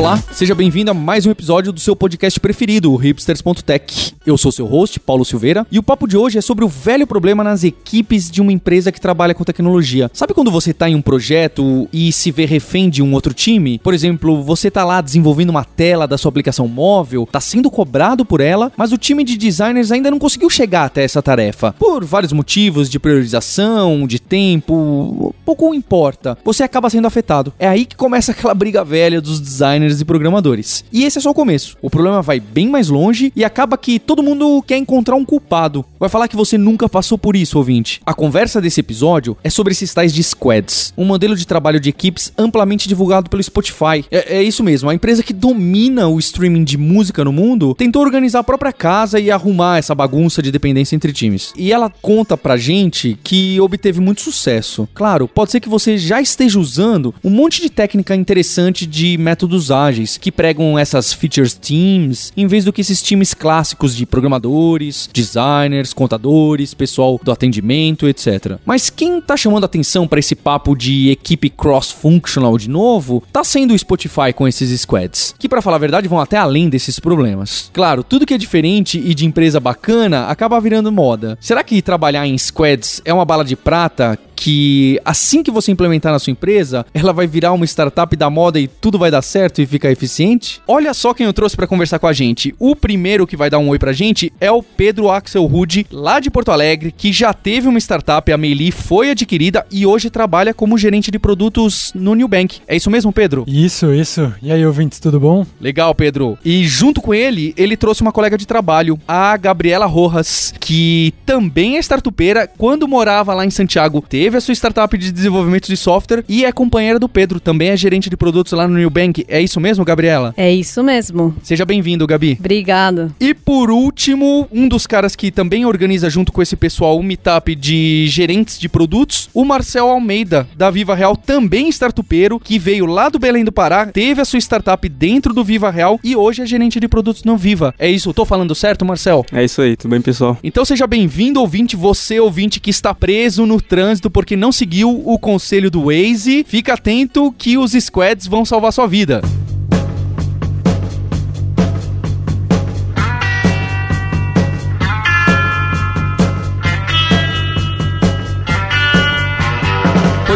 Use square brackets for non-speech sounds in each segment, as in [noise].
Olá, seja bem-vindo a mais um episódio do seu podcast preferido, o hipsters.tech. Eu sou seu host, Paulo Silveira, e o papo de hoje é sobre o velho problema nas equipes de uma empresa que trabalha com tecnologia. Sabe quando você está em um projeto e se vê refém de um outro time? Por exemplo, você está lá desenvolvendo uma tela da sua aplicação móvel, está sendo cobrado por ela, mas o time de designers ainda não conseguiu chegar até essa tarefa. Por vários motivos de priorização, de tempo, pouco importa. Você acaba sendo afetado. É aí que começa aquela briga velha dos designers designers e programadores. E esse é só o começo. O problema vai bem mais longe e acaba que todo mundo quer encontrar um culpado. Vai falar que você nunca passou por isso, ouvinte. A conversa desse episódio é sobre esses tais de squads, um modelo de trabalho de equipes amplamente divulgado pelo Spotify. É, é isso mesmo, a empresa que domina o streaming de música no mundo tentou organizar a própria casa e arrumar essa bagunça de dependência entre times. E ela conta pra gente que obteve muito sucesso. Claro, pode ser que você já esteja usando um monte de técnica interessante de métodos ágeis que pregam essas features teams em vez do que esses times clássicos de programadores, designers, contadores, pessoal do atendimento, etc. Mas quem tá chamando atenção para esse papo de equipe cross-functional de novo, tá sendo o Spotify com esses squads, que para falar a verdade vão até além desses problemas. Claro, tudo que é diferente e de empresa bacana acaba virando moda. Será que trabalhar em squads é uma bala de prata que assim que você implementar na sua empresa, ela vai virar uma startup da moda e tudo vai dar certo e ficar eficiente? Olha só quem eu trouxe para conversar com a gente. O primeiro que vai dar um oi pra gente é o Pedro Axel Rude, lá de Porto Alegre, que já teve uma startup, a Meili foi adquirida e hoje trabalha como gerente de produtos no Nubank. É isso mesmo, Pedro? Isso, isso. E aí, ouvintes, tudo bom? Legal, Pedro. E junto com ele, ele trouxe uma colega de trabalho, a Gabriela Rojas, que também é startupeira, quando morava lá em Santiago, teve teve a sua startup de desenvolvimento de software e é companheira do Pedro, também é gerente de produtos lá no Nubank. É isso mesmo, Gabriela? É isso mesmo. Seja bem-vindo, Gabi. Obrigado. E por último, um dos caras que também organiza junto com esse pessoal o um meetup de gerentes de produtos, o Marcel Almeida, da Viva Real, também startupeiro, que veio lá do Belém do Pará, teve a sua startup dentro do Viva Real e hoje é gerente de produtos no Viva. É isso, tô falando certo, Marcel? É isso aí, tudo bem, pessoal? Então seja bem-vindo, ouvinte, você ouvinte que está preso no trânsito porque não seguiu o conselho do Waze, fica atento que os squads vão salvar sua vida.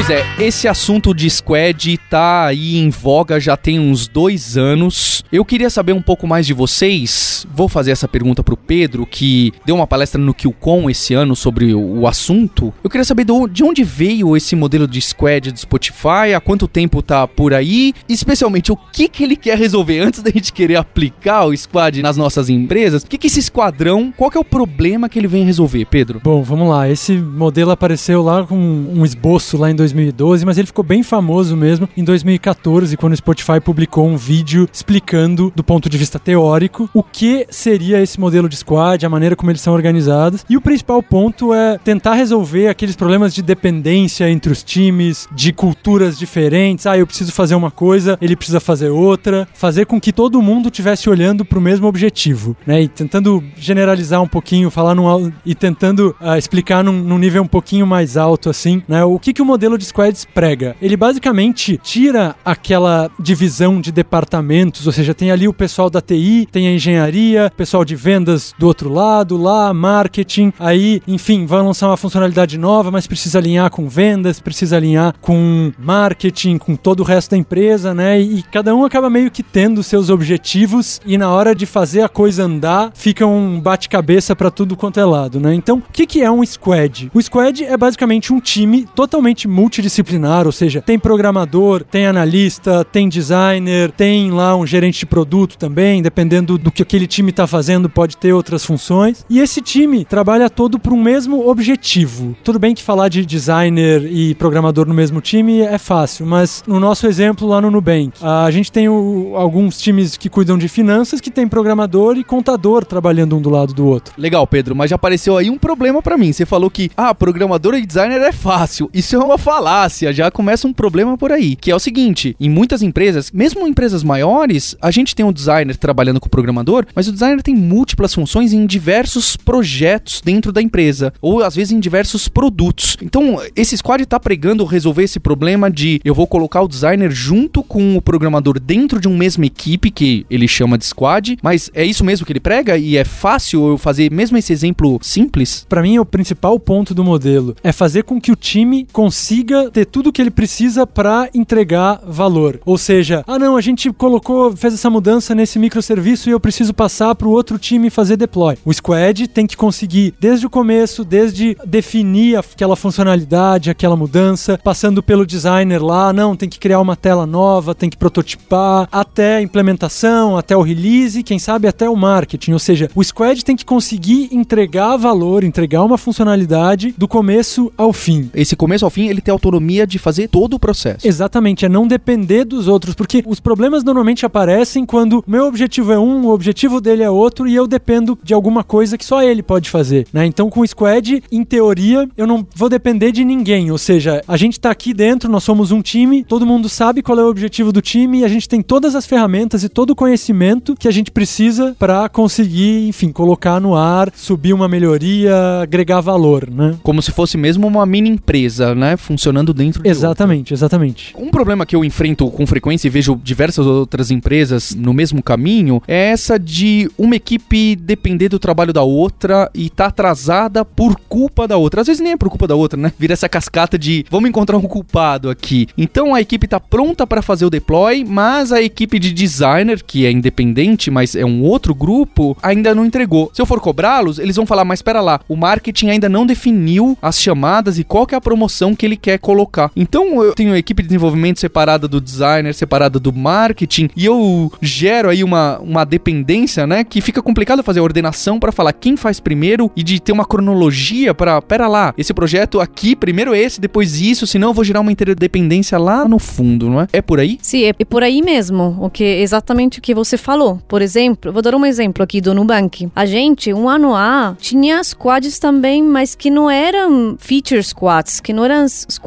Pois é, esse assunto de squad tá aí em voga já tem uns dois anos. Eu queria saber um pouco mais de vocês. Vou fazer essa pergunta pro Pedro, que deu uma palestra no QCon esse ano sobre o assunto. Eu queria saber de onde veio esse modelo de squad do Spotify, há quanto tempo tá por aí, especialmente o que, que ele quer resolver antes da gente querer aplicar o squad nas nossas empresas. O que, que esse esquadrão, qual que é o problema que ele vem resolver, Pedro? Bom, vamos lá. Esse modelo apareceu lá com um esboço lá em 2012, mas ele ficou bem famoso mesmo em 2014, quando o Spotify publicou um vídeo explicando, do ponto de vista teórico, o que seria esse modelo de squad, a maneira como eles são organizados. E o principal ponto é tentar resolver aqueles problemas de dependência entre os times, de culturas diferentes. Ah, eu preciso fazer uma coisa, ele precisa fazer outra. Fazer com que todo mundo estivesse olhando para o mesmo objetivo, né? E tentando generalizar um pouquinho, falar num, e tentando uh, explicar num, num, nível um pouquinho mais alto, assim, né? O que, que o modelo modelo de squads prega? Ele basicamente tira aquela divisão de departamentos, ou seja, tem ali o pessoal da TI, tem a engenharia, pessoal de vendas do outro lado, lá, marketing, aí, enfim, vai lançar uma funcionalidade nova, mas precisa alinhar com vendas, precisa alinhar com marketing, com todo o resto da empresa, né? E cada um acaba meio que tendo seus objetivos e na hora de fazer a coisa andar, fica um bate-cabeça para tudo quanto é lado, né? Então, o que, que é um squad? O squad é basicamente um time totalmente multidisciplinar, ou seja, tem programador, tem analista, tem designer, tem lá um gerente de produto também, dependendo do que aquele time está fazendo, pode ter outras funções. E esse time trabalha todo para um mesmo objetivo. Tudo bem que falar de designer e programador no mesmo time é fácil, mas no nosso exemplo lá no Nubank, a gente tem o, alguns times que cuidam de finanças que tem programador e contador trabalhando um do lado do outro. Legal, Pedro, mas já apareceu aí um problema para mim. Você falou que, ah, programador e designer é fácil. Isso é uma falácia falácia, já começa um problema por aí, que é o seguinte, em muitas empresas, mesmo empresas maiores, a gente tem um designer trabalhando com o programador, mas o designer tem múltiplas funções em diversos projetos dentro da empresa, ou às vezes em diversos produtos. Então, esse squad tá pregando resolver esse problema de eu vou colocar o designer junto com o programador dentro de uma mesma equipe que ele chama de squad, mas é isso mesmo que ele prega e é fácil eu fazer mesmo esse exemplo simples? Para mim, o principal ponto do modelo é fazer com que o time consiga ter tudo que ele precisa para entregar valor. Ou seja, ah não, a gente colocou, fez essa mudança nesse microserviço e eu preciso passar para o outro time fazer deploy. O squad tem que conseguir desde o começo, desde definir aquela funcionalidade, aquela mudança, passando pelo designer lá, não, tem que criar uma tela nova, tem que prototipar, até a implementação, até o release, quem sabe até o marketing. Ou seja, o squad tem que conseguir entregar valor, entregar uma funcionalidade do começo ao fim. Esse começo ao fim, ele tem autonomia de fazer todo o processo. Exatamente, é não depender dos outros, porque os problemas normalmente aparecem quando o meu objetivo é um, o objetivo dele é outro e eu dependo de alguma coisa que só ele pode fazer, né? Então com o squad, em teoria, eu não vou depender de ninguém, ou seja, a gente tá aqui dentro, nós somos um time, todo mundo sabe qual é o objetivo do time e a gente tem todas as ferramentas e todo o conhecimento que a gente precisa para conseguir, enfim, colocar no ar, subir uma melhoria, agregar valor, né? Como se fosse mesmo uma mini empresa, né? Funcionando dentro de Exatamente, outra. exatamente. Um problema que eu enfrento com frequência e vejo diversas outras empresas no mesmo caminho é essa de uma equipe depender do trabalho da outra e tá atrasada por culpa da outra. Às vezes nem é por culpa da outra, né? Vira essa cascata de vamos encontrar um culpado aqui. Então a equipe tá pronta para fazer o deploy, mas a equipe de designer, que é independente, mas é um outro grupo, ainda não entregou. Se eu for cobrá-los, eles vão falar, mas espera lá, o marketing ainda não definiu as chamadas e qual que é a promoção que ele quer colocar. Então eu tenho a equipe de desenvolvimento separada do designer, separada do marketing, e eu gero aí uma, uma dependência, né, que fica complicado fazer a ordenação para falar quem faz primeiro e de ter uma cronologia para, pera lá, esse projeto aqui, primeiro esse, depois isso, senão eu vou gerar uma interdependência lá no fundo, não é? É por aí? Sim, é por aí mesmo, o que exatamente o que você falou. Por exemplo, vou dar um exemplo aqui do Nubank. A gente, um ano A, tinha squads também, mas que não eram feature squads, que não eram squads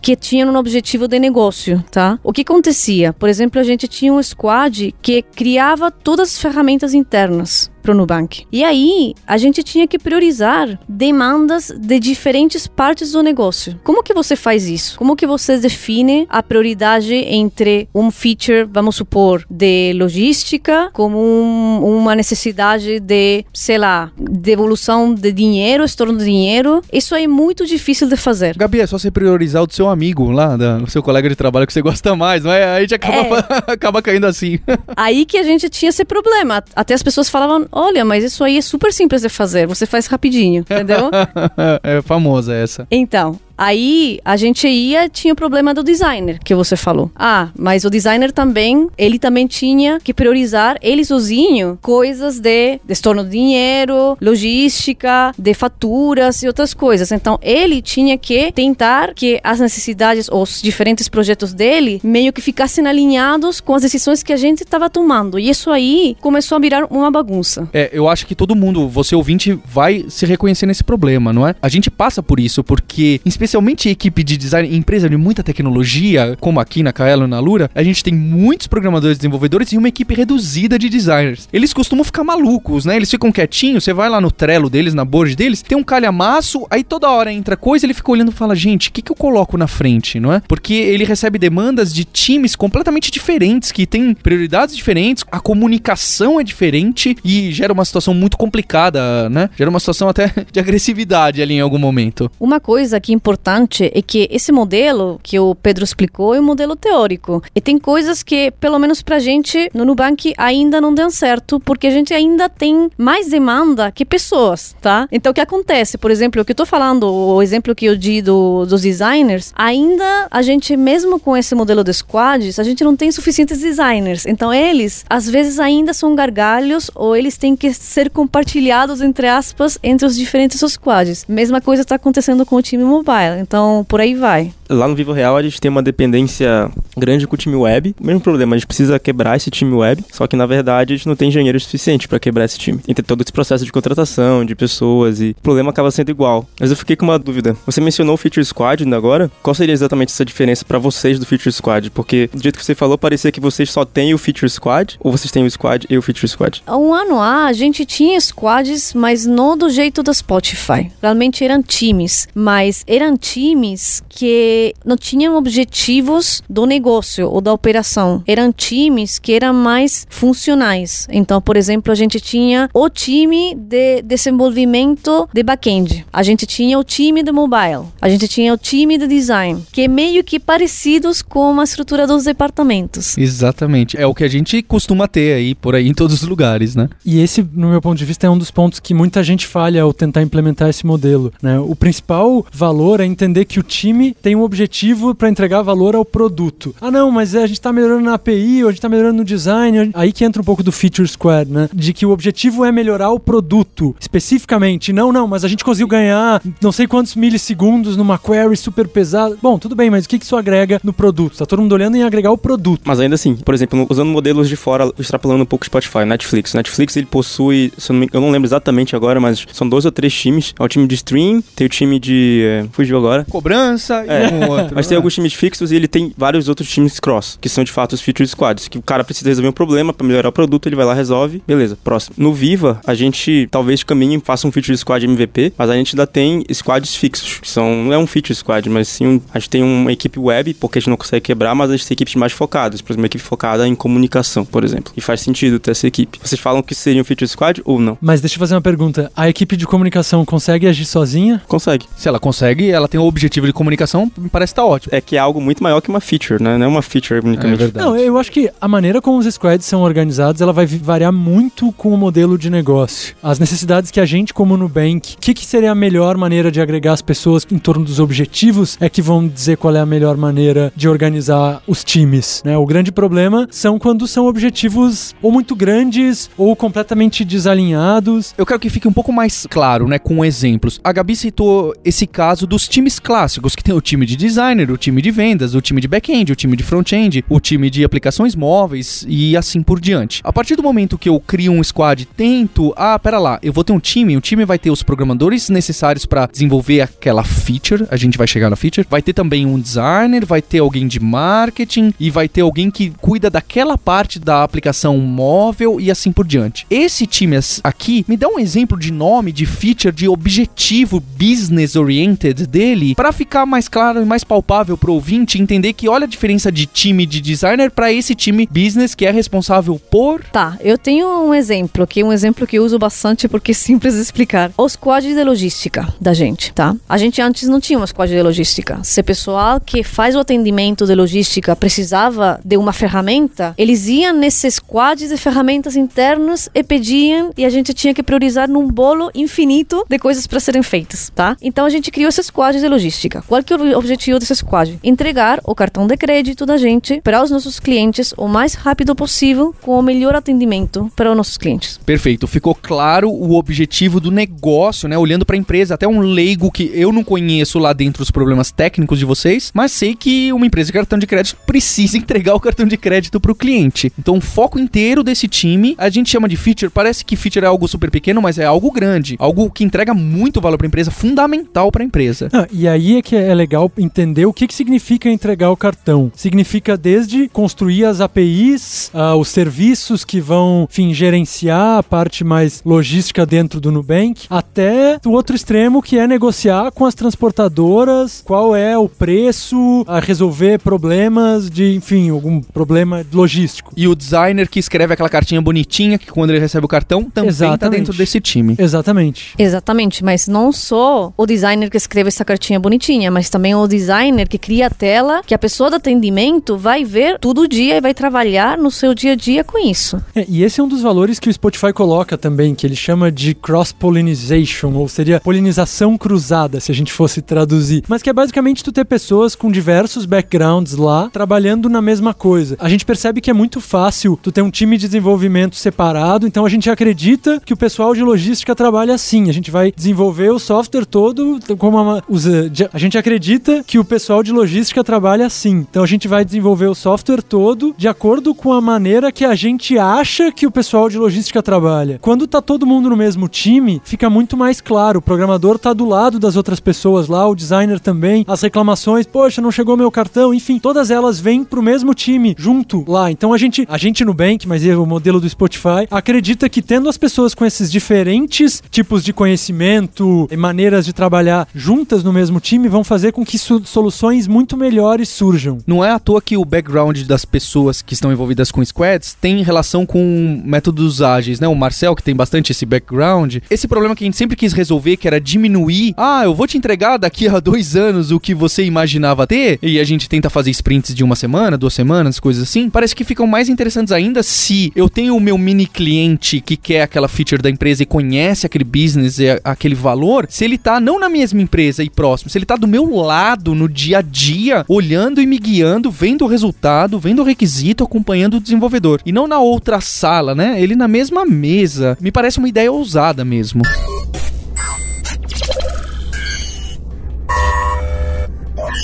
que tinham um objetivo de negócio, tá? O que acontecia? Por exemplo, a gente tinha um squad que criava todas as ferramentas internas pro Nubank. E aí, a gente tinha que priorizar demandas de diferentes partes do negócio. Como que você faz isso? Como que você define a prioridade entre um feature, vamos supor, de logística, como um, uma necessidade de, sei lá, devolução de dinheiro, estorno de dinheiro? Isso aí é muito difícil de fazer. Gabi, é só você priorizar o do seu amigo lá, do seu colega de trabalho que você gosta mais, não é? Aí a gente acaba, é. [laughs] acaba caindo assim. aí que a gente tinha esse problema. Até as pessoas falavam, olha, mas isso aí é super simples de fazer, você faz rapidinho, entendeu? [laughs] é famosa essa. Então, Aí a gente ia, tinha o problema do designer que você falou. Ah, mas o designer também, ele também tinha que priorizar ele sozinho coisas de estorno de dinheiro, logística, de faturas e outras coisas. Então ele tinha que tentar que as necessidades, os diferentes projetos dele, meio que ficassem alinhados com as decisões que a gente estava tomando. E isso aí começou a virar uma bagunça. É, eu acho que todo mundo, você ouvinte, vai se reconhecer nesse problema, não é? A gente passa por isso, porque, especialmente especialmente equipe de design, empresa de muita tecnologia, como aqui na Kaelo e na Lura, a gente tem muitos programadores desenvolvedores e uma equipe reduzida de designers. Eles costumam ficar malucos, né? Eles ficam quietinhos, você vai lá no Trello deles, na board deles, tem um calhamaço, aí toda hora entra coisa, ele fica olhando e fala, gente, o que, que eu coloco na frente, não é? Porque ele recebe demandas de times completamente diferentes, que têm prioridades diferentes, a comunicação é diferente e gera uma situação muito complicada, né? Gera uma situação até [laughs] de agressividade ali em algum momento. Uma coisa que é importante importante é que esse modelo que o Pedro explicou é um modelo teórico. E tem coisas que, pelo menos pra gente, no Nubank ainda não deu certo, porque a gente ainda tem mais demanda que pessoas, tá? Então, o que acontece? Por exemplo, o que eu tô falando, o exemplo que eu di do, dos designers, ainda a gente, mesmo com esse modelo de squads, a gente não tem suficientes designers. Então, eles, às vezes, ainda são gargalhos ou eles têm que ser compartilhados, entre aspas, entre os diferentes squads. Mesma coisa está acontecendo com o time mobile. Então, por aí vai. Lá no Vivo Real a gente tem uma dependência grande com o time web. Mesmo problema, a gente precisa quebrar esse time web, só que na verdade a gente não tem engenheiro suficiente para quebrar esse time. Tem todo esse processo de contratação de pessoas e o problema acaba sendo igual. Mas eu fiquei com uma dúvida. Você mencionou o Feature Squad agora? Qual seria exatamente essa diferença para vocês do Feature Squad? Porque do jeito que você falou, parecia que vocês só têm o Feature Squad ou vocês têm o Squad e o Feature Squad? Um ano A, a gente tinha squads, mas não do jeito da Spotify. Realmente eram times, mas eram times que não tinham objetivos do negócio ou da operação. Eram times que eram mais funcionais. Então, por exemplo, a gente tinha o time de desenvolvimento de backend. A gente tinha o time de mobile. A gente tinha o time de design, que é meio que parecidos com a estrutura dos departamentos. Exatamente. É o que a gente costuma ter aí por aí em todos os lugares, né? E esse, no meu ponto de vista, é um dos pontos que muita gente falha ao tentar implementar esse modelo. Né? O principal valor é entender que o time tem um objetivo para entregar valor ao produto. Ah, não, mas a gente está melhorando na API, ou a gente está melhorando no design. Aí que entra um pouco do feature squad, né? De que o objetivo é melhorar o produto especificamente. Não, não, mas a gente conseguiu ganhar não sei quantos milissegundos numa query super pesada. Bom, tudo bem, mas o que isso agrega no produto? Tá todo mundo olhando em agregar o produto. Mas ainda assim, por exemplo, usando modelos de fora, extrapolando um pouco Spotify, Netflix. Netflix ele possui, eu não, me, eu não lembro exatamente agora, mas são dois ou três times. É o time de stream, tem o time de. É, fugiu agora. Cobrança É. um outro. Mas tem alguns times fixos e ele tem vários outros times cross, que são de fato os feature squads, que o cara precisa resolver um problema para melhorar o produto, ele vai lá, resolve, beleza, próximo. No Viva, a gente talvez caminhe e faça um feature squad MVP, mas a gente ainda tem squads fixos, que são, não é um feature squad, mas sim, um, a gente tem uma equipe web, porque a gente não consegue quebrar, mas a gente tem equipes mais focadas, por exemplo, uma equipe focada em comunicação, por exemplo. E faz sentido ter essa equipe. Vocês falam que seria um feature squad ou não? Mas deixa eu fazer uma pergunta. A equipe de comunicação consegue agir sozinha? Consegue. Se ela consegue, ela tem o objetivo de comunicação, me parece estar ótimo. É que é algo muito maior que uma feature, né? Não é uma feature unicamente. verdade. Não, eu acho que a maneira como os squads são organizados, ela vai variar muito com o modelo de negócio. As necessidades que a gente, como Nubank, o que, que seria a melhor maneira de agregar as pessoas em torno dos objetivos, é que vão dizer qual é a melhor maneira de organizar os times. Né? O grande problema são quando são objetivos ou muito grandes ou completamente desalinhados. Eu quero que fique um pouco mais claro, né, com exemplos. A Gabi citou esse caso dos times clássicos, que tem o time de designer, o time de vendas, o time de back-end, o time de front-end, o time de aplicações móveis e assim por diante. A partir do momento que eu crio um squad, tento, ah, pera lá, eu vou ter um time, o time vai ter os programadores necessários para desenvolver aquela feature, a gente vai chegar na feature, vai ter também um designer, vai ter alguém de marketing e vai ter alguém que cuida daquela parte da aplicação móvel e assim por diante. Esse time aqui me dá um exemplo de nome, de feature, de objetivo business oriented dele, para ficar mais claro e mais palpável pro ouvinte entender que olha a diferença de time de designer para esse time business que é responsável por Tá, eu tenho um exemplo, é um exemplo que eu uso bastante porque é simples de explicar. O squad de logística da gente, tá? A gente antes não tinha um squad de logística. Se o pessoal que faz o atendimento de logística precisava de uma ferramenta, eles iam nesse squad de ferramentas internas e pediam e a gente tinha que priorizar num bolo infinito de coisas para serem feitas, tá? Então a gente criou esse squad de logística. Qual que é o objetivo desse squad? Entregar o cartão de crédito da gente para os nossos clientes o mais rápido possível com o melhor atendimento para os nossos clientes. Perfeito, ficou claro o objetivo do negócio, né? Olhando para a empresa, até um leigo que eu não conheço lá dentro os problemas técnicos de vocês, mas sei que uma empresa de cartão de crédito [laughs] precisa entregar o cartão de crédito para o cliente. Então, o foco inteiro desse time, a gente chama de feature, parece que feature é algo super pequeno, mas é algo grande, algo que entrega muito valor para a empresa, fundamental para a empresa. Ah, e aí é que é legal entender o que, que significa entregar o cartão. Significa desde construir as APIs, ah, os serviços que vão, enfim, gerenciar a parte mais logística dentro do Nubank, até o outro extremo que é negociar com as transportadoras qual é o preço, a resolver problemas de, enfim, algum problema logístico. E o designer que escreve aquela cartinha bonitinha, que quando ele recebe o cartão, também tá Exatamente. dentro desse time. Exatamente. Exatamente, mas não só o designer que escreve essa cartinha bonitinha, mas também o designer que cria a tela, que a pessoa do atendimento vai ver todo dia e vai trabalhar no seu dia a dia com isso. É, e esse é um dos valores que o Spotify coloca também, que ele chama de cross-pollinization, ou seria polinização cruzada, se a gente fosse traduzir. Mas que é basicamente tu ter pessoas com diversos backgrounds lá, trabalhando na mesma coisa. A gente percebe que é muito fácil tu ter um time de desenvolvimento separado, então a gente acredita que o pessoal de logística trabalha assim. A gente vai desenvolver o software todo como uma, usa, de- a gente acredita que o pessoal de logística trabalha assim. Então a gente vai desenvolver o software todo de acordo com a maneira que a gente acha que o pessoal de logística trabalha. Quando tá todo mundo no mesmo time, fica muito mais claro. O programador tá do lado das outras pessoas lá, o designer também, as reclamações, poxa, não chegou meu cartão, enfim, todas elas vêm pro mesmo time junto lá. Então a gente, a gente no Bank, mas é o modelo do Spotify, acredita que tendo as pessoas com esses diferentes tipos de conhecimento e maneiras de trabalhar juntas no mesmo time vão fazer com que soluções muito melhores surjam. Não é à toa que o background das pessoas que estão envolvidas com squads tem relação com métodos ágeis, né? O Marcel, que tem bastante esse background. Esse problema que a gente sempre quis resolver, que era diminuir. Ah, eu vou te entregar daqui a dois anos o que você imaginava ter, e a gente tenta fazer sprints de uma semana, duas semanas, coisas assim. Parece que ficam mais interessantes ainda se eu tenho o meu mini cliente que quer aquela feature da empresa e conhece aquele business e aquele valor, se ele tá não na mesma empresa e próximo, se ele tá do meu lado no dia a dia, olhando e me guiando, vendo o resultado, vendo o requisito, acompanhando o desenvolvedor. E não na outra sala, né? Ele na mesma mesa. Me parece uma ideia ousada mesmo.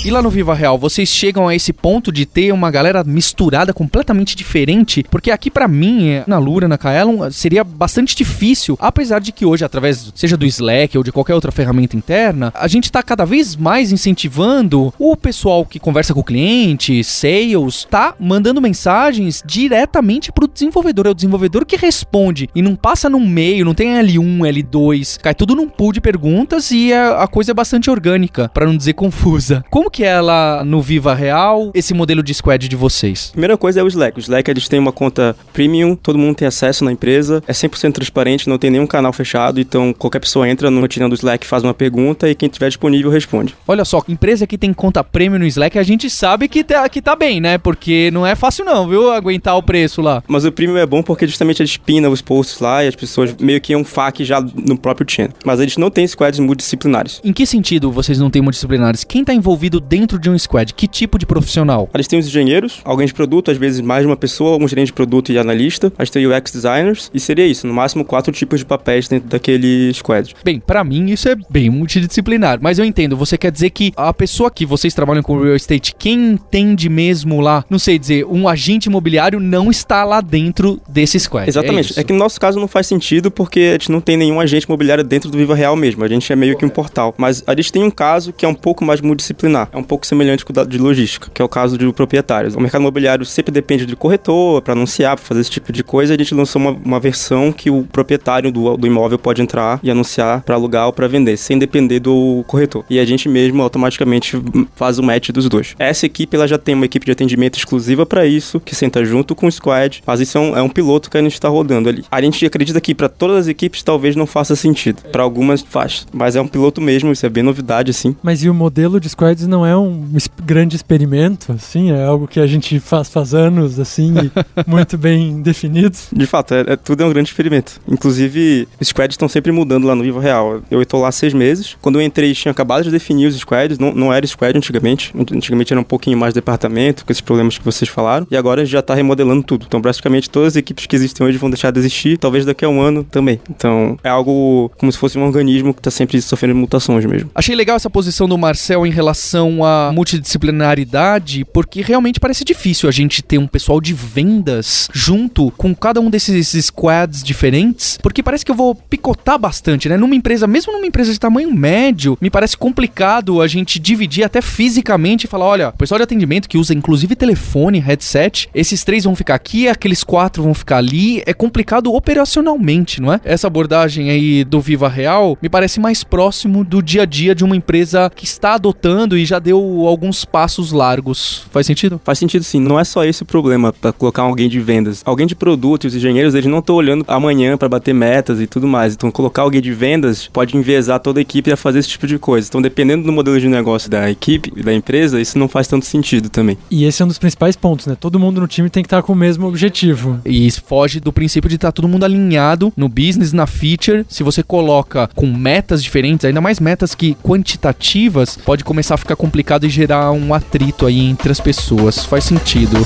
E lá no Viva Real, vocês chegam a esse ponto de ter uma galera misturada completamente diferente? Porque aqui para mim, na Lura, na Kaelon, seria bastante difícil, apesar de que hoje, através, seja do Slack ou de qualquer outra ferramenta interna, a gente tá cada vez mais incentivando o pessoal que conversa com o cliente, sales, tá mandando mensagens diretamente pro desenvolvedor. É o desenvolvedor que responde e não passa num meio, não tem L1, L2, cai tudo num pool de perguntas e a, a coisa é bastante orgânica, para não dizer confusa. Como que é lá no Viva Real, esse modelo de squad de vocês? Primeira coisa é o Slack. O Slack, eles têm uma conta premium, todo mundo tem acesso na empresa, é 100% transparente, não tem nenhum canal fechado, então qualquer pessoa entra no rotina do Slack, faz uma pergunta e quem tiver disponível responde. Olha só, empresa que tem conta premium no Slack, a gente sabe que tá, que tá bem, né? Porque não é fácil não, viu? Aguentar o preço lá. Mas o premium é bom porque justamente ele espina os posts lá e as pessoas meio que é um FAQ já no próprio channel. Mas eles não têm squads multidisciplinares. Em que sentido vocês não têm multidisciplinares? Quem tá envolvido dentro de um squad? Que tipo de profissional? Eles têm os engenheiros, alguém de produto, às vezes mais de uma pessoa, um gerente de produto e analista. A gente tem UX designers e seria isso, no máximo quatro tipos de papéis dentro daquele squad. Bem, para mim isso é bem multidisciplinar, mas eu entendo, você quer dizer que a pessoa que vocês trabalham com real estate, quem entende mesmo lá, não sei dizer, um agente imobiliário não está lá dentro desse squad. Exatamente. É, é, que no nosso caso não faz sentido porque a gente não tem nenhum agente imobiliário dentro do Viva Real mesmo. A gente é meio que um portal. Mas a gente tem um caso que é um pouco mais multidisciplinar. É um pouco semelhante com o de logística, que é o caso de proprietários. O mercado imobiliário sempre depende de corretor para anunciar, para fazer esse tipo de coisa. A gente lançou uma, uma versão que o proprietário do, do imóvel pode entrar e anunciar para alugar ou para vender, sem depender do corretor. E a gente mesmo automaticamente faz o match dos dois. Essa equipe ela já tem uma equipe de atendimento exclusiva para isso, que senta junto com o squad. Mas isso é um, é um piloto que a gente está rodando ali. A gente acredita que para todas as equipes talvez não faça sentido. Para algumas faz. Mas é um piloto mesmo, isso é bem novidade assim. Mas e o modelo de squads não é um grande experimento, assim, é algo que a gente faz faz anos, assim, [laughs] muito bem definido. De fato, é, é, tudo é um grande experimento. Inclusive, os squads estão sempre mudando lá no Vivo Real. Eu estou lá há seis meses. Quando eu entrei, tinha acabado de definir os squads, não, não era squad antigamente. Antigamente era um pouquinho mais departamento, com esses problemas que vocês falaram. E agora já está remodelando tudo. Então, praticamente todas as equipes que existem hoje vão deixar de existir, talvez daqui a um ano também. Então, é algo como se fosse um organismo que está sempre sofrendo mutações mesmo. Achei legal essa posição do Marcel em relação à multidisciplinaridade, porque realmente parece difícil a gente ter um pessoal de vendas junto com cada um desses squads diferentes, porque parece que eu vou picotar bastante, né? Numa empresa, mesmo numa empresa de tamanho médio, me parece complicado a gente dividir até fisicamente e falar, olha, o pessoal de atendimento que usa inclusive telefone, headset, esses três vão ficar aqui, aqueles quatro vão ficar ali, é complicado operacionalmente, não é? Essa abordagem aí do Viva Real me parece mais próximo do dia a dia de uma empresa que está adotando e já deu alguns passos largos. Faz sentido? Faz sentido sim. Não é só esse o problema para colocar alguém de vendas. Alguém de produto e os engenheiros, eles não estão olhando amanhã para bater metas e tudo mais. Então, colocar alguém de vendas pode enviesar toda a equipe a fazer esse tipo de coisa. Então, dependendo do modelo de negócio da equipe e da empresa, isso não faz tanto sentido também. E esse é um dos principais pontos, né? Todo mundo no time tem que estar com o mesmo objetivo. E isso foge do princípio de estar todo mundo alinhado no business, na feature. Se você coloca com metas diferentes, ainda mais metas que quantitativas, pode começar a ficar complicado e gerar um atrito aí entre as pessoas. Faz sentido.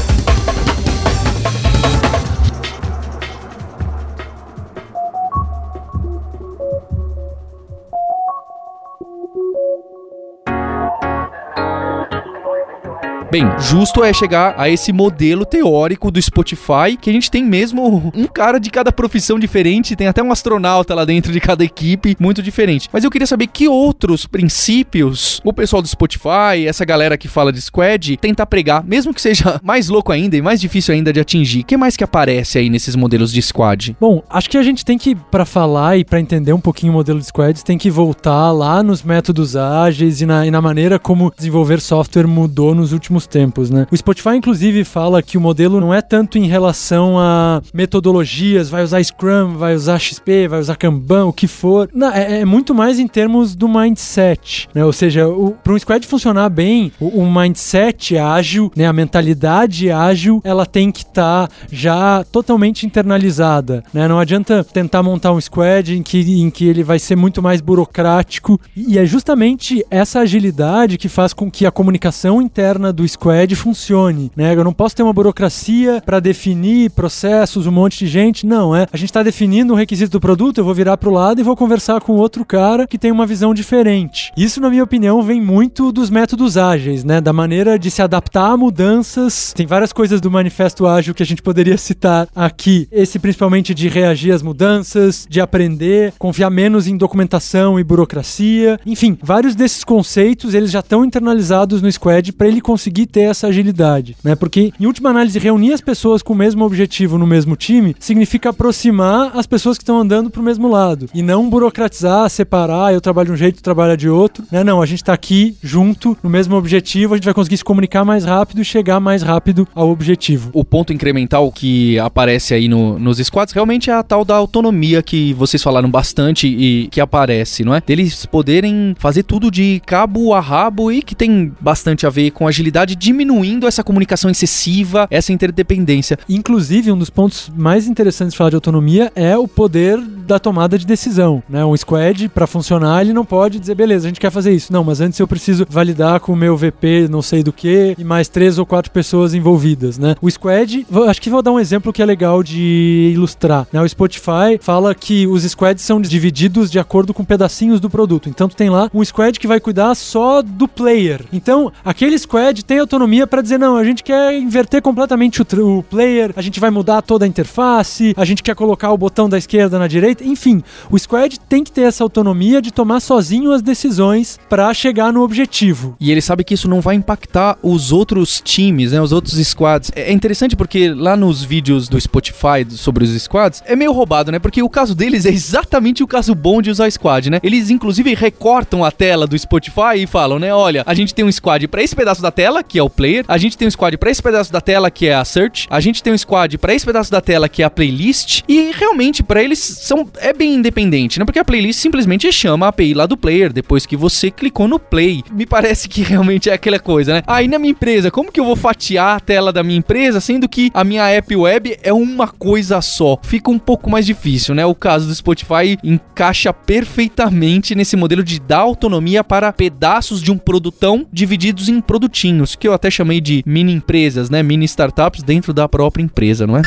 Bem, justo é chegar a esse modelo teórico do Spotify, que a gente tem mesmo um cara de cada profissão diferente, tem até um astronauta lá dentro de cada equipe, muito diferente. Mas eu queria saber que outros princípios o pessoal do Spotify, essa galera que fala de squad, tenta pregar, mesmo que seja [laughs] mais louco ainda e mais difícil ainda de atingir. O que mais que aparece aí nesses modelos de squad? Bom, acho que a gente tem que, para falar e para entender um pouquinho o modelo de squads, tem que voltar lá nos métodos ágeis e na, e na maneira como desenvolver software mudou nos últimos tempos, né? O Spotify, inclusive, fala que o modelo não é tanto em relação a metodologias, vai usar Scrum, vai usar XP, vai usar Kanban, o que for. Não, é, é muito mais em termos do mindset, né? Ou seja, para um squad funcionar bem, o, o, mindset ágil, né? A mentalidade ágil, ela tem que estar tá já totalmente internalizada, né? Não adianta tentar montar um squad em que, em que ele vai ser muito mais burocrático e é justamente essa agilidade que faz com que a comunicação interna do squad funcione, né? Eu não posso ter uma burocracia para definir processos, um monte de gente, não, é. A gente está definindo um requisito do produto, eu vou virar para o lado e vou conversar com outro cara que tem uma visão diferente. Isso, na minha opinião, vem muito dos métodos ágeis, né? Da maneira de se adaptar a mudanças. Tem várias coisas do manifesto ágil que a gente poderia citar aqui. Esse principalmente de reagir às mudanças, de aprender, confiar menos em documentação e burocracia. Enfim, vários desses conceitos, eles já estão internalizados no Squad para ele conseguir ter essa agilidade, né? Porque em última análise, reunir as pessoas com o mesmo objetivo no mesmo time significa aproximar as pessoas que estão andando para o mesmo lado e não burocratizar, separar, eu trabalho de um jeito, tu trabalha de outro, né? Não, a gente está aqui junto no mesmo objetivo, a gente vai conseguir se comunicar mais rápido e chegar mais rápido ao objetivo. O ponto incremental que aparece aí no, nos squads realmente é a tal da autonomia que vocês falaram bastante e que aparece, não é? Deles poderem fazer tudo de cabo a rabo e que tem bastante a ver com agilidade, diminuindo essa comunicação excessiva, essa interdependência. Inclusive, um dos pontos mais interessantes de falar de autonomia é o poder da tomada de decisão, né? Um squad para funcionar, ele não pode dizer, beleza, a gente quer fazer isso. Não, mas antes eu preciso validar com o meu VP, não sei do que, e mais três ou quatro pessoas envolvidas, né? O squad, acho que vou dar um exemplo que é legal de ilustrar, né? O Spotify fala que os squads são divididos de acordo com pedacinhos do produto. Então tu tem lá um squad que vai cuidar só do player. Então, aquele squad tem autonomia para dizer, não, a gente quer inverter completamente o, o player, a gente vai mudar toda a interface, a gente quer colocar o botão da esquerda na direita enfim, o squad tem que ter essa autonomia de tomar sozinho as decisões para chegar no objetivo. E ele sabe que isso não vai impactar os outros times, né, os outros squads. É interessante porque lá nos vídeos do Spotify sobre os squads é meio roubado, né? Porque o caso deles é exatamente o caso bom de usar squad, né? Eles inclusive recortam a tela do Spotify e falam, né, olha, a gente tem um squad para esse pedaço da tela, que é o player, a gente tem um squad para esse pedaço da tela, que é a search, a gente tem um squad para esse pedaço da tela, que é a playlist, e realmente para eles são é bem independente, né? Porque a playlist simplesmente chama a API lá do player depois que você clicou no play. Me parece que realmente é aquela coisa, né? Aí na minha empresa, como que eu vou fatiar a tela da minha empresa, sendo que a minha app web é uma coisa só? Fica um pouco mais difícil, né? O caso do Spotify encaixa perfeitamente nesse modelo de dar autonomia para pedaços de um produtão divididos em produtinhos, que eu até chamei de mini empresas, né? Mini startups dentro da própria empresa, não é?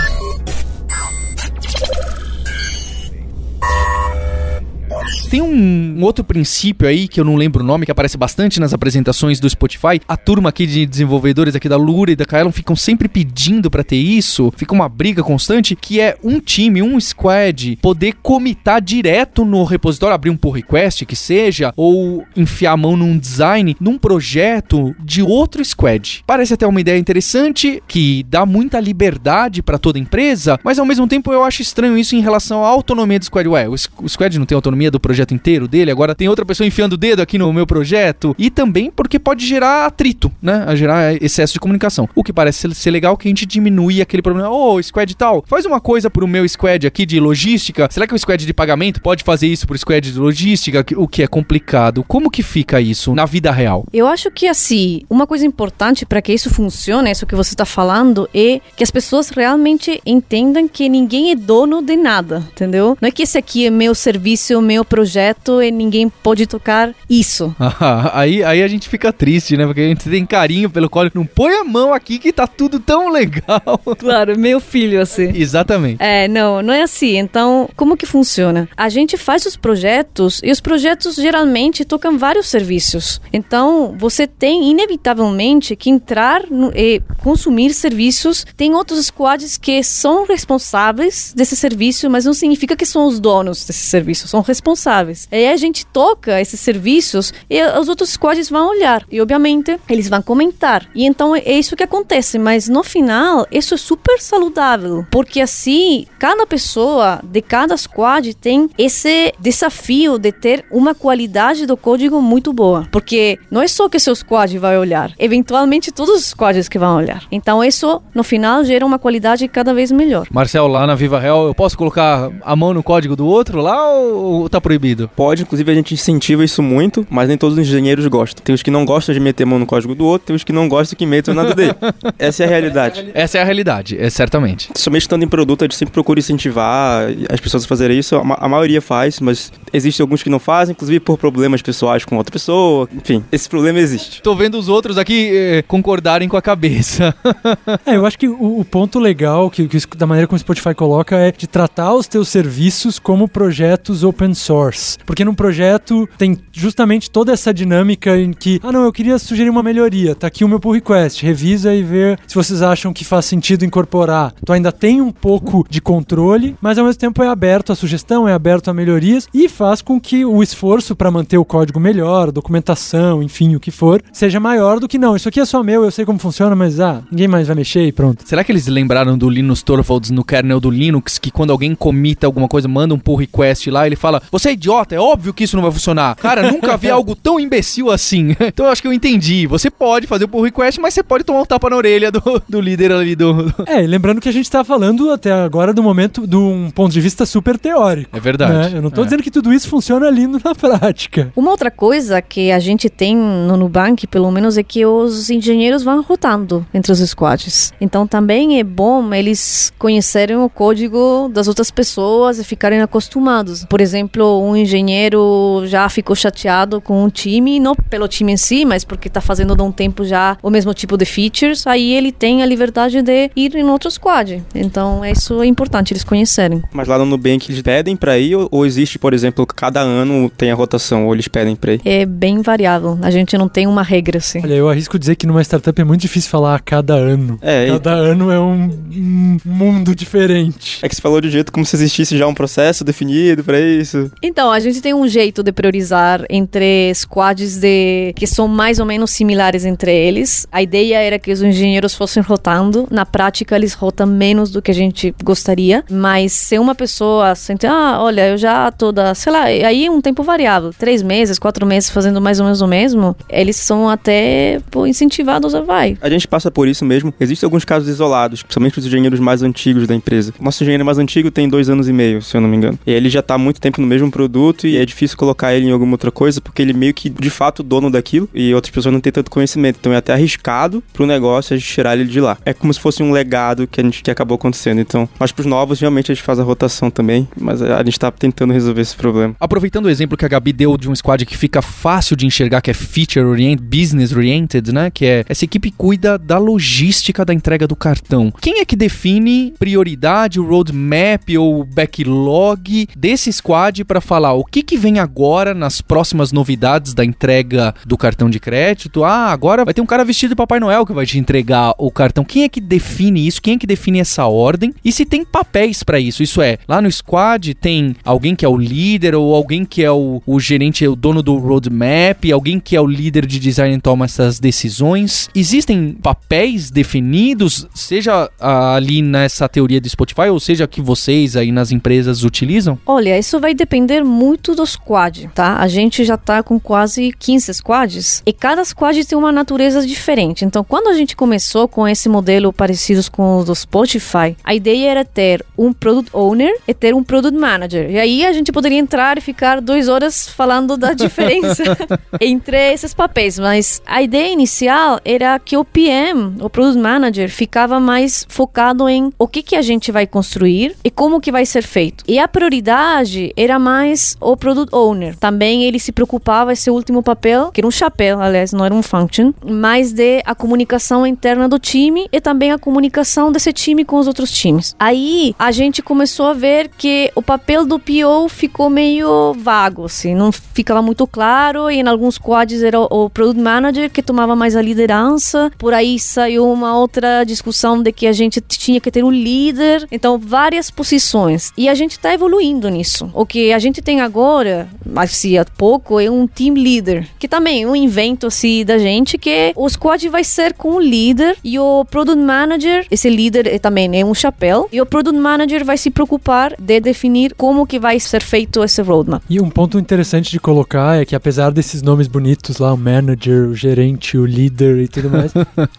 Tem um outro princípio aí que eu não lembro o nome, que aparece bastante nas apresentações do Spotify. A turma aqui de desenvolvedores aqui da Lura e da Kaelon ficam sempre pedindo para ter isso. Fica uma briga constante que é um time, um squad poder comitar direto no repositório, abrir um pull request que seja, ou enfiar a mão num design, num projeto de outro squad. Parece até uma ideia interessante que dá muita liberdade para toda empresa, mas ao mesmo tempo eu acho estranho isso em relação à autonomia do squad. Ué, o squad não tem autonomia do projeto projeto inteiro dele, agora tem outra pessoa enfiando o dedo aqui no meu projeto. E também porque pode gerar atrito, né? A gerar excesso de comunicação. O que parece ser legal é que a gente diminui aquele problema. Ô, oh, squad tal, faz uma coisa pro meu squad aqui de logística. Será que o squad de pagamento pode fazer isso pro squad de logística? O que é complicado. Como que fica isso na vida real? Eu acho que assim, uma coisa importante para que isso funcione, isso que você está falando, é que as pessoas realmente entendam que ninguém é dono de nada, entendeu? Não é que esse aqui é meu serviço, meu projeto projeto e ninguém pode tocar isso. [laughs] aí, aí a gente fica triste, né? Porque a gente tem carinho pelo código. Não põe a mão aqui que tá tudo tão legal. [laughs] Claro, meu filho, assim. Exatamente. É, não, não é assim. Então, como que funciona? A gente faz os projetos e os projetos geralmente tocam vários serviços. Então, você tem inevitavelmente que entrar no, e consumir serviços. Tem outros squads que são responsáveis desse serviço, mas não significa que são os donos desse serviço, são responsáveis. E aí a gente toca esses serviços e os outros squads vão olhar. E obviamente eles vão comentar. E então é isso que acontece. Mas no final, isso é super saudável. Porque assim, cada pessoa de cada squad tem esse desafio de ter uma qualidade do código muito boa. Porque não é só que seu squad vai olhar. Eventualmente todos os squads que vão olhar. Então isso, no final, gera uma qualidade cada vez melhor. Marcel, lá na Viva Real, eu posso colocar a mão no código do outro lá ou tá proibido? Pode, inclusive a gente incentiva isso muito, mas nem todos os engenheiros gostam. Tem os que não gostam de meter mão no código do outro, tem os que não gostam que metam nada dele. [laughs] Essa é a realidade. Essa é a realidade, é certamente. Somente estando em produto, a gente sempre procura incentivar as pessoas a fazerem isso. A, ma a maioria faz, mas existem alguns que não fazem, inclusive por problemas pessoais com outra pessoa. Enfim, esse problema existe. Tô vendo os outros aqui eh, concordarem com a cabeça. [laughs] é, eu acho que o, o ponto legal que, que, da maneira como o Spotify coloca é de tratar os teus serviços como projetos open source. Porque num projeto tem justamente toda essa dinâmica em que, ah não, eu queria sugerir uma melhoria, tá aqui o meu pull request, revisa e vê se vocês acham que faz sentido incorporar. Tu ainda tem um pouco de controle, mas ao mesmo tempo é aberto a sugestão, é aberto a melhorias e faz com que o esforço para manter o código melhor, documentação, enfim, o que for, seja maior do que não. Isso aqui é só meu, eu sei como funciona, mas ah, ninguém mais vai mexer e pronto. Será que eles lembraram do Linus Torvalds no kernel do Linux que quando alguém comita alguma coisa, manda um pull request lá, ele fala: "Você é idiota, é óbvio que isso não vai funcionar". Cara, nunca vi [laughs] algo tão imbecil assim. [laughs] então eu acho que eu entendi. Você pode fazer o pull request, mas você pode tomar um tapa na orelha do, do líder ali do É, lembrando que a gente tá falando até agora do momento de um ponto de vista super teórico. É verdade. Né? Eu não tô é. dizendo que tudo isso funciona lindo na prática. Uma outra coisa que a gente tem no Nubank, pelo menos, é que os engenheiros vão rotando entre os squads. Então também é bom eles conhecerem o código das outras pessoas e ficarem acostumados. Por exemplo, um engenheiro já ficou chateado com um time, não pelo time em si, mas porque está fazendo há um tempo já o mesmo tipo de features, aí ele tem a liberdade de ir em outro squad. Então isso é importante eles conhecerem. Mas lá no Nubank eles pedem para ir ou, ou existe, por exemplo, cada ano tem a rotação ou eles pedem para ir? É bem variável. A gente não tem uma regra assim. Olha, eu arrisco dizer que numa startup é muito difícil falar a cada ano. É, cada e... ano é um, um, mundo diferente. É que você falou de jeito como se existisse já um processo definido para isso. Então, a gente tem um jeito de priorizar entre squads de que são mais ou menos similares entre eles. A ideia era que os engenheiros fossem rotando. Na prática, eles rotam menos do que a gente gostaria. Mas se uma pessoa sente, ah, olha, eu já toda, sei lá, aí é um tempo variável, três meses, quatro meses fazendo mais ou menos o mesmo, eles são até pô, incentivados a vai. A gente passa por isso mesmo. Existem alguns casos isolados, principalmente os engenheiros mais antigos da empresa. Nosso engenheiro mais antigo tem dois anos e meio, se eu não me engano. E ele já tá há muito tempo no mesmo produto e é difícil colocar ele em alguma outra coisa, porque ele meio que, de fato, dono daquilo e outras pessoas não têm tanto conhecimento. Então é até arriscado pro negócio a gente tirar ele de lá. É como se fosse um legado que a gente que acabou acontecendo. Então, mas pros novos, realmente a gente faz a rotação também, mas a gente tá tentando resolver esse problema. Aproveitando o exemplo que a Gabi deu de um squad que fica fácil de enxergar, que é feature oriented, business oriented, né? Que é essa equipe cuida da logística da entrega do cartão. Quem é que define prioridade, o roadmap ou backlog desse squad para falar o que, que vem agora nas próximas novidades da entrega do cartão de crédito? Ah, agora vai ter um cara vestido de Papai Noel que vai te entregar o cartão. Quem é que define isso? Quem é que define essa ordem? E se tem papéis para isso? Isso é, lá no squad tem alguém que é o líder ou alguém que é o, o gerente, o dono do roadmap, alguém que é o líder de design toma essas decisões. Existem papéis definidos, seja ah, ali nessa teoria do Spotify ou seja que vocês aí nas empresas utilizam? Olha, isso vai depender muito do squad, tá? A gente já tá com quase 15 squads e cada squad tem uma natureza diferente. Então, quando a gente começou com esse modelo parecidos com o do Spotify, a ideia era ter um product owner e ter um product manager. E aí a gente poderia entrar e ficar duas horas falando da [laughs] diferença [laughs] entre esses papéis. Mas a ideia inicial era que o PM, o Product Manager, ficava mais focado em o que, que a gente vai construir e como que vai ser feito. E a prioridade era mais o Product Owner. Também ele se preocupava, esse último papel, que era um chapéu, aliás, não era um function, mais de a comunicação interna do time e também a comunicação desse time com os outros times. Aí a gente começou a ver que o papel do PO ficou meio vago, assim, não ficava muito claro e em alguns quadros era o Product Manager que tomava mais a liderança. Por aí saiu uma outra discussão de que a gente tinha que ter um líder. Então, várias posições. E a gente está evoluindo nisso. O que a gente tem agora, assim, há pouco, é um team leader, que também é um invento assim da gente que o squad vai ser com o líder e o product manager, esse líder é também é um chapéu, e o product manager vai se preocupar de definir como que vai ser feito esse roadmap. E um ponto interessante de colocar é que apesar desses nomes bonitos lá, o manager, o gerente, o líder e tudo mais,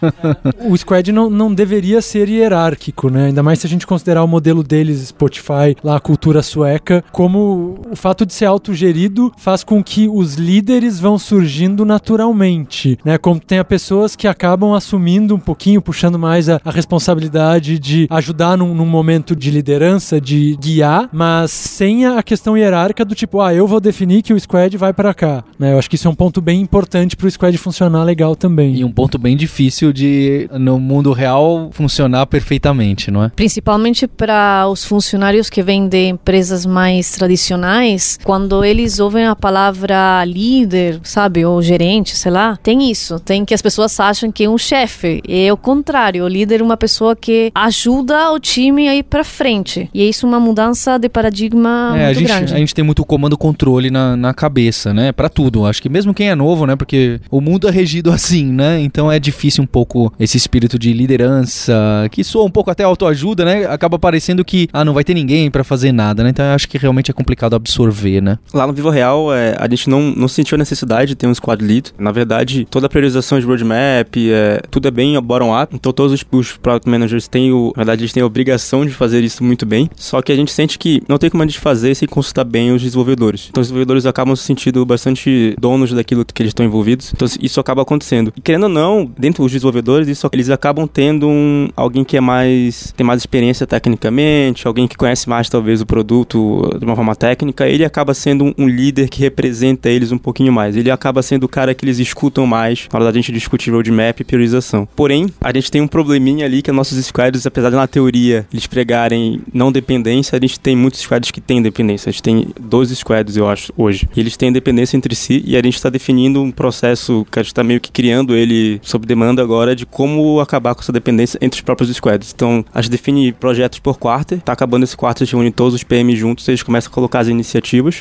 [laughs] o squad não, não deveria ser hierárquico, né? Ainda mais se a gente considerar o modelo deles, Spotify, lá a cultura sueca, como o fato de ser autogerido faz com que os líderes vão surgindo naturalmente, né? Como tem a pessoas que acabam assumindo um pouquinho, puxando mais a, a responsabilidade de ajudar num, num, momento de liderança, de guiar, mas sem a questão hierárquica do tipo, ah, eu vou definir que o squad vai para cá, né? Eu acho que isso é um ponto bem importante para o squad funcionar legal também. E um ponto bem difícil de no mundo real funcionar perfeitamente, não é? Principalmente para os funcionários que vêm de empresas mais tradicionais, quando eles ouvem a palavra líder, sabe, ou gerente, sei lá, tem isso, tem que as pessoas acham que é um chefe. E é o contrário, o líder é uma pessoa que ajuda o time a ir para frente. E é isso uma mudança de paradigma é, muito a gente, grande. A gente tem muito comando controle na, na cabeça, né? Para tudo. Acho que mesmo quem é novo, né? Porque o mundo é regido [laughs] assim, né? Então é difícil um pouco esse espírito de liderança, que soa um pouco até autoajuda, né? Acaba parecendo que, ah, não vai ter ninguém para fazer nada, né? Então eu acho que realmente é complicado absorver, né? Lá no Vivo Real, é, a gente não, não sentiu a necessidade de ter um squad lead. Na verdade, toda a priorização de roadmap, é, tudo é bem bottom-up. Então todos os, os product managers têm, o, na verdade, eles têm a obrigação de fazer isso muito bem. Só que a gente sente que não tem como a gente fazer sem consultar bem os desenvolvedores. Então os desenvolvedores acabam se sentindo bastante donos daquilo que eles estão envolvidos. Então isso acaba acontecendo. E querendo ou não, dentro dos desenvolvedores, isso, eles acabam tendo um, alguém que é mais tem mais experiência tecnicamente, alguém que conhece mais talvez o produto de uma forma técnica, ele acaba sendo um, líder que representa eles um pouquinho mais. Ele acaba sendo o cara que eles escutam mais na hora da gente discutir roadmap e priorização. Porém, a gente tem um probleminha ali que nossos squads, apesar de na teoria eles pregarem não dependência, a gente tem muitos squads que têm dependência. A gente tem 12 squads, eu acho, hoje. E eles têm dependência entre si e a gente está definindo um processo que a gente está meio que criando ele sob demanda agora de como acabar com essa dependência entre os próprios squads. Então, a gente define projetos por quarter, tá acabando esse quarter, a gente reúne todos os PM juntos, eles começam a colocar as iniciativas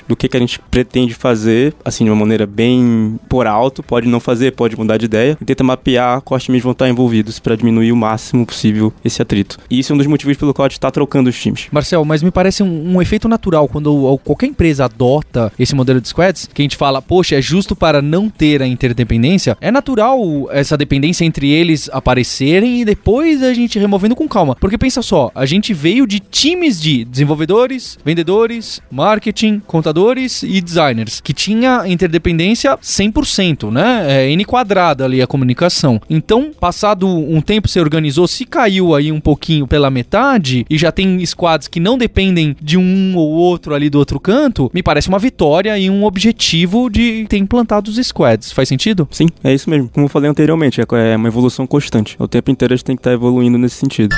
do que, que a gente pretende fazer, assim, de uma maneira bem por alto, pode não fazer, pode mudar de ideia, e tenta mapear quais times vão estar envolvidos para diminuir o máximo possível esse atrito. E isso é um dos motivos pelo qual a gente está trocando os times. Marcel, mas me parece um, um efeito natural quando qualquer empresa adota esse modelo de squads, que a gente fala, poxa, é justo para não ter a interdependência, é natural essa dependência entre eles aparecerem e depois a gente removendo com calma. Porque pensa só, a gente veio de times de desenvolvedores, vendedores, marketing, contadores e designers, que tinha interdependência 100%, né? É N quadrada ali a comunicação. Então, passado um tempo você organizou, se caiu aí um pouquinho pela metade e já tem squads que não dependem de um ou outro ali do outro canto, me parece uma vitória e um objetivo de ter implantado os squads. Faz sentido? Sim, é isso mesmo. Como eu falei anteriormente, é uma evolução constante. O tempo inteiro a gente tem que estar evoluindo nesse sentido.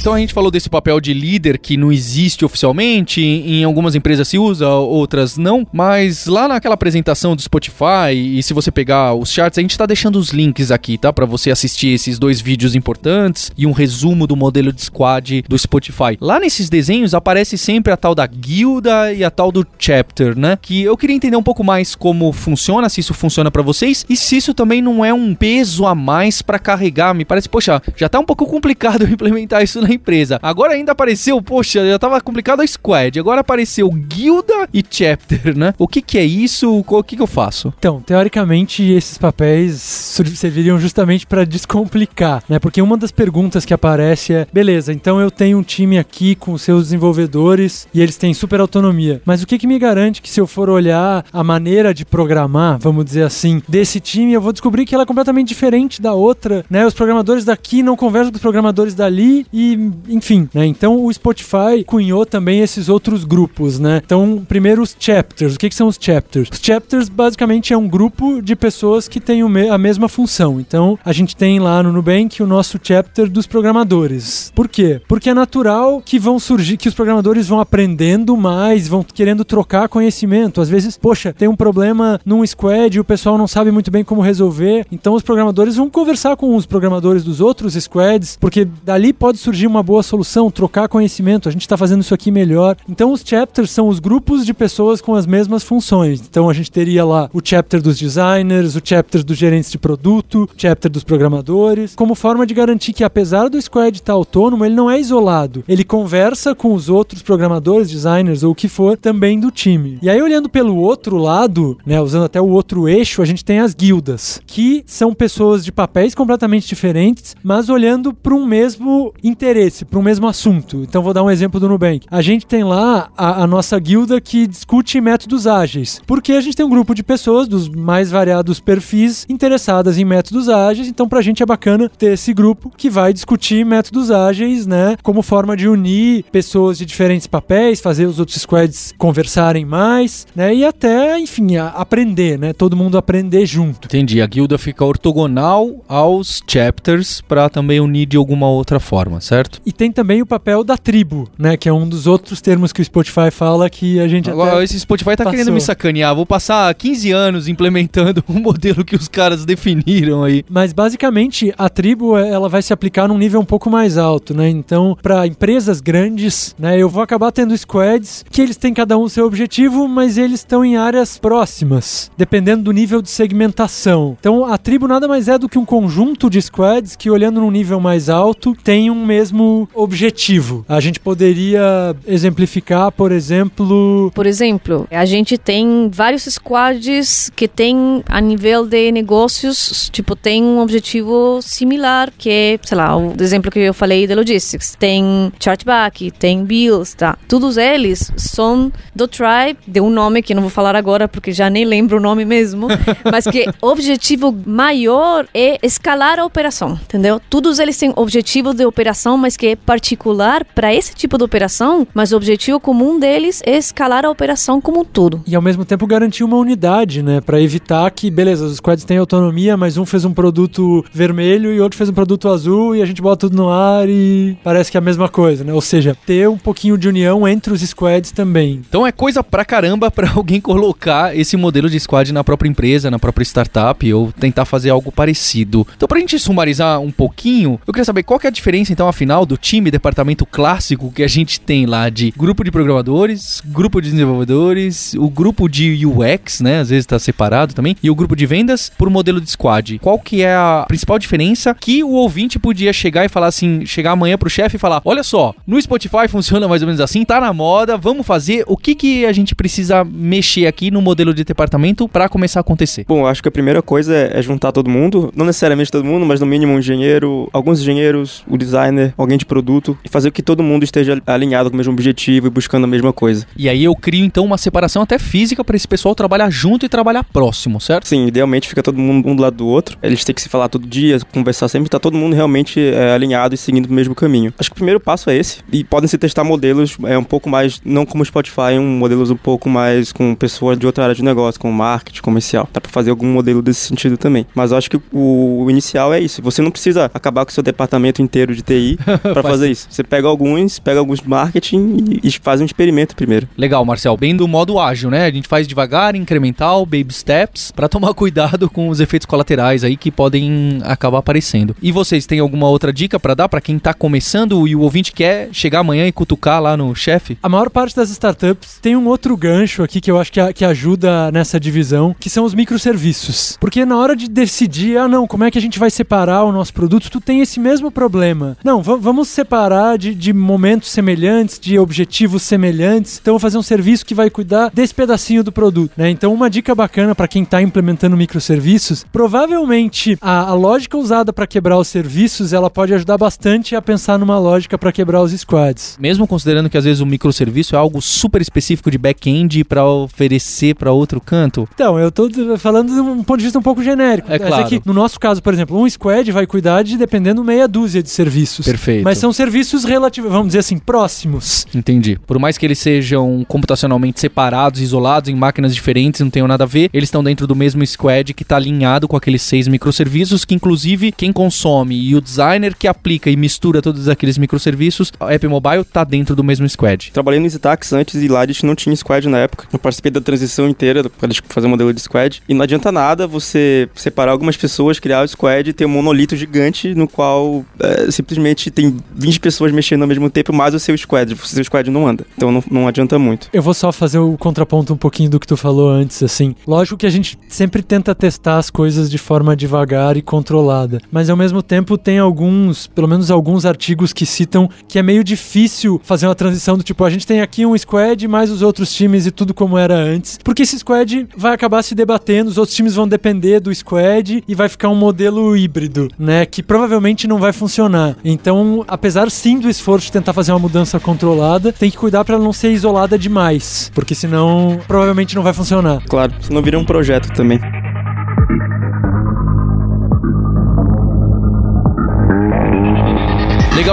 Então a gente falou desse papel de líder que não existe oficialmente, em algumas empresas se usa, outras não, mas lá naquela apresentação do Spotify, e se você pegar os charts, a gente tá deixando os links aqui, tá? Para você assistir esses dois vídeos importantes e um resumo do modelo de squad do Spotify. Lá nesses desenhos aparece sempre a tal da guilda e a tal do chapter, né? Que eu queria entender um pouco mais como funciona, se isso funciona para vocês e se isso também não é um peso a mais para carregar. Me parece, poxa, já tá um pouco complicado [laughs] implementar isso isso empresa. Agora ainda apareceu, poxa, já tava complicado a squad. Agora apareceu guilda e chapter, né? O que que é isso? O que que eu faço? Então, teoricamente, esses papéis serviriam justamente para descomplicar, né? Porque uma das perguntas que aparece é: beleza, então eu tenho um time aqui com seus desenvolvedores e eles têm super autonomia, mas o que que me garante que se eu for olhar a maneira de programar, vamos dizer assim, desse time, eu vou descobrir que ela é completamente diferente da outra, né? Os programadores daqui não conversam com os programadores dali e, enfim, né? Então o Spotify cunhou também esses outros grupos, né? Então, primeiro os chapters. O que, que são os chapters? Os chapters basicamente é um grupo de pessoas que têm a mesma função. Então, a gente tem lá no Nubank o nosso chapter dos programadores. Por quê? Porque é natural que vão surgir, que os programadores vão aprendendo mais, vão querendo trocar conhecimento. Às vezes, poxa, tem um problema num squad e o pessoal não sabe muito bem como resolver. Então, os programadores vão conversar com os programadores dos outros squads, porque dali pode surgir uma boa solução, trocar conhecimento. A gente está fazendo isso aqui melhor. Então, os chapters são os grupos de pessoas com as mesmas funções. Então, a gente teria lá o chapter dos designers, o chapter dos gerentes de produto, o chapter dos programadores, como forma de garantir que, apesar do squad estar autônomo, ele não é isolado. Ele conversa com os outros programadores, designers ou o que for, também do time. E aí, olhando pelo outro lado, né, usando até o outro eixo, a gente tem as guildas, que são pessoas de papéis completamente diferentes, mas olhando para um mesmo interesse, para um mesmo assunto. Então, vou dar um exemplo do Nubank. A gente tem lá a, a nossa guilda que discute métodos ágeis, porque a gente tem um grupo de pessoas dos mais variados perfis interessadas em métodos ágeis, então pra gente é bacana ter esse grupo que vai discutir métodos ágeis, né, como forma de unir pessoas de diferentes papéis, fazer os outros squads conversarem mais, né, e até, enfim, aprender, né, todo mundo aprender junto. Entendi, a guilda fica ortogonal aos chapters para também unir de alguma outra forma, certo? E tem também o papel da tribo, né, que é um dos outros termos que o Spotify fala que a gente Agora, esse Spotify tá passou. querendo me sacanear, vou passar 15 anos implementando [laughs] um modelo que os caras definiram aí. Mas basicamente a tribo ela vai se aplicar num nível um pouco mais alto, né? Então, para empresas grandes, né, eu vou acabar tendo squads que eles têm cada um seu objetivo, mas eles estão em áreas próximas, dependendo do nível de segmentação. Então, a tribo nada mais é do que um conjunto de squads que olhando num nível mais alto tem um mesmo objetivo. A gente poderia exemplificar, por exemplo, por exemplo, a gente tem vários squads que tem a nível de negócios, tipo, tem um objetivo similar, que é, sei lá, o exemplo que eu falei de logistics. Tem chargeback, tem bills, tá? Todos eles são do tribe, de um nome que não vou falar agora porque já nem lembro o nome mesmo, [laughs] mas que o objetivo maior é escalar a operação, entendeu? Todos eles têm objetivo de operação, mas que é particular para esse tipo de operação, mas o objetivo comum deles é escalar a operação como um todo. E ao mesmo tempo garantir uma unidade, né? Para evitar que, beleza, os squads têm autonomia, mas um fez um produto vermelho e outro fez um produto azul e a gente bota tudo no ar e parece que é a mesma coisa, né? Ou seja, ter um pouquinho de união entre os squads também. Então é coisa pra caramba para [laughs] alguém colocar esse modelo de squad na própria empresa, na própria startup ou tentar fazer algo parecido. Então pra gente sumarizar um pouquinho, eu queria saber qual que é a diferença então afinal do time departamento clássico que a gente tem lá de grupo de programadores, grupo de desenvolvedores, o grupo de UX, né? Às vezes está separado também, e o grupo de vendas por modelo de squad. Qual que é a principal diferença que o ouvinte podia chegar e falar assim, chegar amanhã pro chefe e falar: olha só, no Spotify [laughs] funciona mais ou menos assim, tá na moda, vamos fazer. O que que a gente precisa mexer aqui no modelo de departamento para começar a acontecer? Bom, acho que a primeira coisa é juntar todo mundo, não necessariamente todo mundo, mas no mínimo um engenheiro, alguns engenheiros, o designer, alguém de produto, e fazer que todo mundo esteja alinhado com o mesmo objetivo e buscando a mesma coisa. E aí eu crio então uma separação até física para esse pessoal trabalhar junto e trabalhar próximo, certo? Sim, idealmente fica todo mundo um do lado do outro. Eles têm que se falar todo dia, conversar sempre, tá todo mundo realmente é, alinhado e seguindo o mesmo caminho. Acho que o primeiro passo é esse. E podem se testar modelos é um pouco mais, não como o Spotify, um modelos um pouco mais com pessoas de outra área de negócio, como marketing, comercial. Dá para fazer algum modelo desse sentido também. Mas eu acho que o, o inicial é isso. Você não precisa acabar com o seu departamento inteiro de TI [laughs] para fazer isso. Você pega alguns, pega alguns marketing e, e faz um experimento primeiro. Legal, Marcel. Bem do modo ágil, né? A gente faz devagar, incremental, baby steps, para tomar [laughs] cuidado com os efeitos colaterais aí que podem acabar aparecendo. E vocês têm alguma outra dica para dar para quem tá começando e o ouvinte quer chegar amanhã e cutucar lá no chefe? A maior parte das startups tem um outro gancho aqui que eu acho que, a, que ajuda nessa divisão, que são os microserviços. Porque na hora de decidir, ah não, como é que a gente vai separar o nosso produto, tu tem esse mesmo problema. Não, v- vamos separar de, de momentos semelhantes, de objetivos semelhantes. Então, eu vou fazer um serviço que vai cuidar desse pedacinho do produto, né? Então, uma dica bacana para quem está implementando microserviços, provavelmente a, a lógica usada para quebrar os serviços, ela pode ajudar bastante a pensar numa lógica para quebrar os squads. Mesmo considerando que às vezes o microserviço é algo super específico de back-end para oferecer para outro canto. Então, eu d- falando de um ponto de vista um pouco genérico. É claro. aqui, no nosso caso, por exemplo, um squad vai cuidar de dependendo meia dúzia de serviços. Perfeito. Mas são serviços relativos, vamos dizer assim, próximos. Entendi. Por mais que eles sejam computacionalmente separados, isolados em máquinas diferentes, não tenham nada a ver, eles estão dentro do mesmo squad que está alinhado com aqueles seis microserviços, que inclusive quem consome e o designer que aplica e mistura todos aqueles microserviços, a App Mobile tá dentro do mesmo squad. Trabalhei no Zitax antes e lá a gente não tinha squad na época. Eu participei da transição inteira para fazer o modelo de squad. E não adianta nada você separar algumas pessoas, criar o squad e ter um monolito gigante no qual é, simplesmente tem 20 pessoas mexendo ao mesmo tempo, mais o seu squad. O seu squad não anda. Então não, não adianta muito. Eu vou só fazer o contraponto um pouquinho do que tu falou antes, assim. Lógico que a gente sempre tenta testar as coisas de forma devagar e controlada, mas ao mesmo tempo tem alguns, pelo menos alguns artigos que citam que é meio difícil fazer uma transição do tipo, a gente tem aqui um squad mais os outros times e tudo como era antes, porque esse squad vai acabar se debatendo, os outros times vão depender do squad e vai ficar um modelo híbrido, né, que provavelmente não vai funcionar. Então, apesar sim do esforço de tentar fazer uma mudança controlada, tem que cuidar para não ser isolada demais, porque senão provavelmente não vai funcionar. Claro, senão vira um projeto também.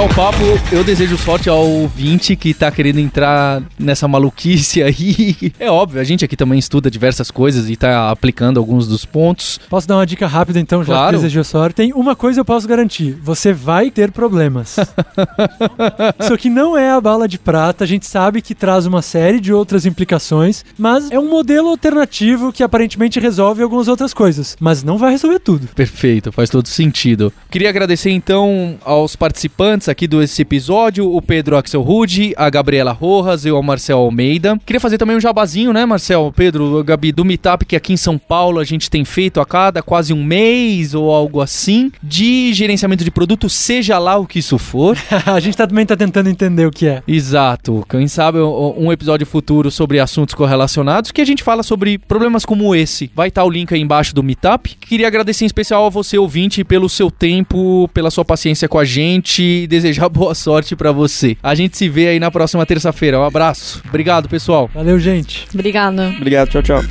O papo, eu desejo sorte ao ouvinte que tá querendo entrar nessa maluquice aí. [laughs] É óbvio, a gente aqui também estuda diversas coisas e tá aplicando alguns dos pontos. Posso dar uma dica rápida então, já Claro. que desejou sorte? Tem uma coisa eu posso garantir: você vai ter problemas. [laughs] Isso aqui não é a bala de prata, a gente sabe que traz uma série de outras implicações, mas é um modelo alternativo que aparentemente resolve algumas outras coisas, mas não vai resolver tudo. Perfeito, faz todo sentido. Queria agradecer então aos participantes aqui desse episódio, o Pedro Axelrude, a Gabriela Rojas e o Marcel Almeida. Queria fazer também um jabazinho, né, Marcel? Pedro, Gabi, do Meetup que aqui em São Paulo a gente tem feito a cada quase um mês ou algo assim, de gerenciamento de produto, seja lá o que isso for. [laughs] a gente também tá tentando entender o que é. Exato. Quem sabe um episódio futuro sobre assuntos correlacionados que a gente fala sobre problemas como esse. Vai estar o link aí embaixo do Meetup. Queria agradecer em especial a você, ouvinte, pelo seu tempo, pela sua paciência com a gente desejar [laughs] boa sorte pra você. A gente se vê aí na próxima terça-feira. Um abraço. Obrigado, pessoal. Valeu, gente. Obrigada. Obrigado, tchau, tchau.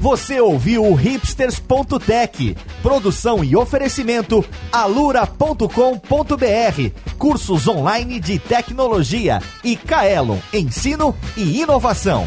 Você ouviu o hipsters.tech, produção e oferecimento alura.com.br, cursos online de tecnologia e Kaelon, ensino e inovação.